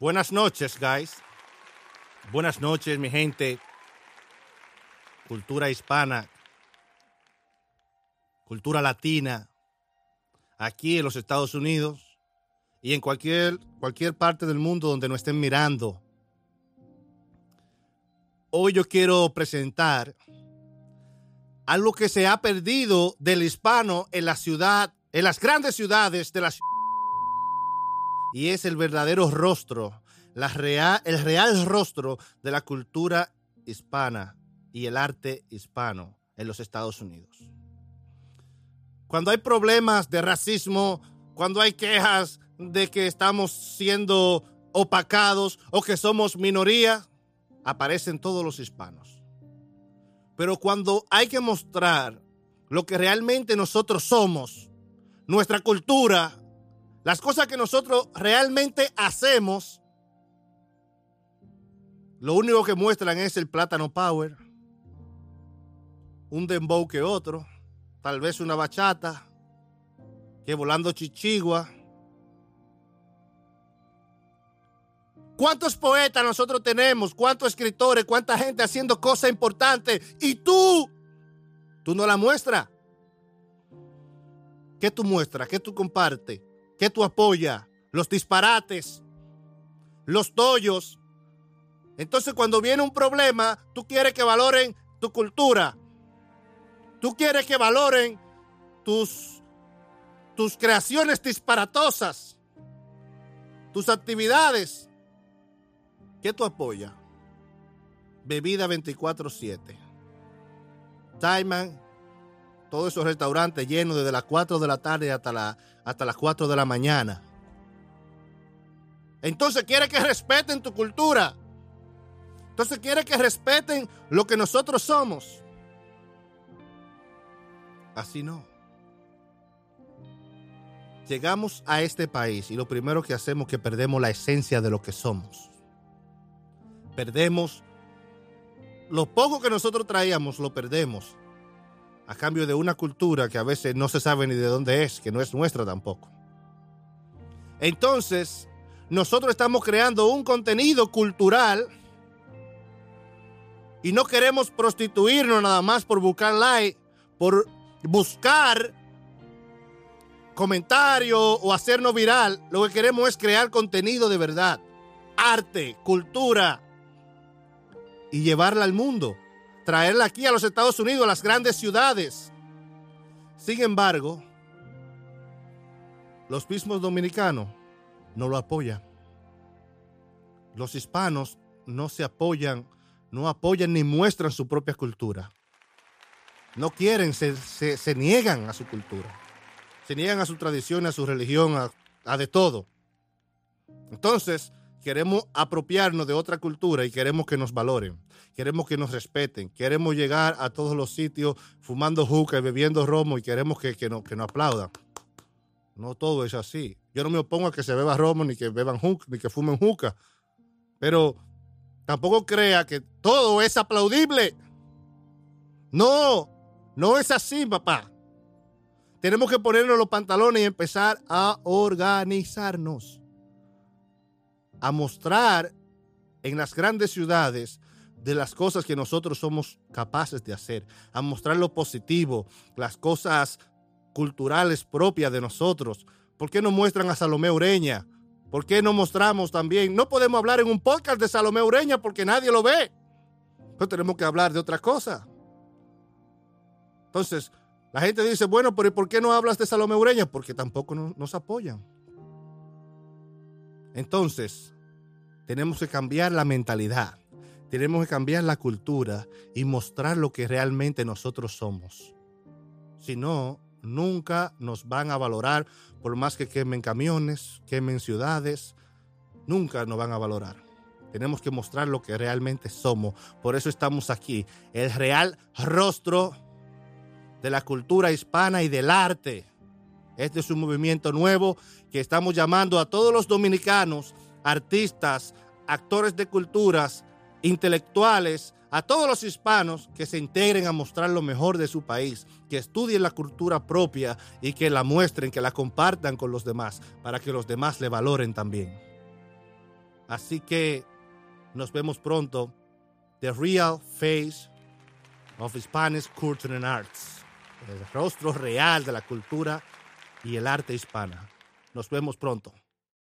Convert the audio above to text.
Buenas noches, guys. Buenas noches, mi gente. Cultura hispana, cultura latina, aquí en los Estados Unidos y en cualquier, cualquier parte del mundo donde nos estén mirando. Hoy yo quiero presentar algo que se ha perdido del hispano en la ciudad, en las grandes ciudades de la ciudad. Y es el verdadero rostro, el real rostro de la cultura hispana y el arte hispano en los Estados Unidos. Cuando hay problemas de racismo, cuando hay quejas de que estamos siendo opacados o que somos minoría, aparecen todos los hispanos. Pero cuando hay que mostrar lo que realmente nosotros somos, nuestra cultura, las cosas que nosotros realmente hacemos, lo único que muestran es el plátano power, un dembow que otro, tal vez una bachata, que volando chichigua. ¿Cuántos poetas nosotros tenemos? ¿Cuántos escritores? ¿Cuánta gente haciendo cosas importantes? Y tú, tú no la muestras. ¿Qué tú muestras? ¿Qué tú compartes? ¿Qué tú apoyas? Los disparates, los tollos. Entonces cuando viene un problema, tú quieres que valoren tu cultura. Tú quieres que valoren tus, tus creaciones disparatosas, tus actividades. ¿Qué tú apoyas? Bebida 24-7. Taiman, todos esos restaurantes llenos desde las 4 de la tarde hasta, la, hasta las 4 de la mañana. Entonces quiere que respeten tu cultura. Entonces quiere que respeten lo que nosotros somos. Así no. Llegamos a este país y lo primero que hacemos es que perdemos la esencia de lo que somos. Perdemos lo poco que nosotros traíamos, lo perdemos a cambio de una cultura que a veces no se sabe ni de dónde es, que no es nuestra tampoco. Entonces, nosotros estamos creando un contenido cultural y no queremos prostituirnos nada más por buscar like, por buscar comentario o hacernos viral. Lo que queremos es crear contenido de verdad, arte, cultura y llevarla al mundo, traerla aquí a los Estados Unidos, a las grandes ciudades. Sin embargo, los mismos dominicanos no lo apoyan. Los hispanos no se apoyan, no apoyan ni muestran su propia cultura. No quieren, se, se, se niegan a su cultura. Se niegan a su tradición, a su religión, a, a de todo. Entonces, queremos apropiarnos de otra cultura y queremos que nos valoren, queremos que nos respeten, queremos llegar a todos los sitios fumando juca y bebiendo romo y queremos que, que, no, que nos aplaudan. No todo es así. Yo no me opongo a que se beba romo, ni que beban juca, ni que fumen juca. Pero tampoco crea que todo es aplaudible. No, no es así, papá. Tenemos que ponernos los pantalones y empezar a organizarnos. A mostrar en las grandes ciudades de las cosas que nosotros somos capaces de hacer. A mostrar lo positivo, las cosas culturales propias de nosotros. ¿Por qué no muestran a Salomé Ureña? ¿Por qué no mostramos también? No podemos hablar en un podcast de Salomé Ureña porque nadie lo ve. Pero tenemos que hablar de otra cosa. Entonces, la gente dice, bueno, pero ¿por qué no hablas de Salomé Ureña? Porque tampoco nos apoyan. Entonces, tenemos que cambiar la mentalidad, tenemos que cambiar la cultura y mostrar lo que realmente nosotros somos. Si no, nunca nos van a valorar, por más que quemen camiones, quemen ciudades, nunca nos van a valorar. Tenemos que mostrar lo que realmente somos. Por eso estamos aquí, el real rostro de la cultura hispana y del arte. Este es un movimiento nuevo que estamos llamando a todos los dominicanos, artistas, actores de culturas, intelectuales, a todos los hispanos que se integren a mostrar lo mejor de su país, que estudien la cultura propia y que la muestren, que la compartan con los demás, para que los demás le valoren también. Así que nos vemos pronto. The Real Face of Spanish Culture and Arts. El rostro real de la cultura y el arte hispana. Nos vemos pronto.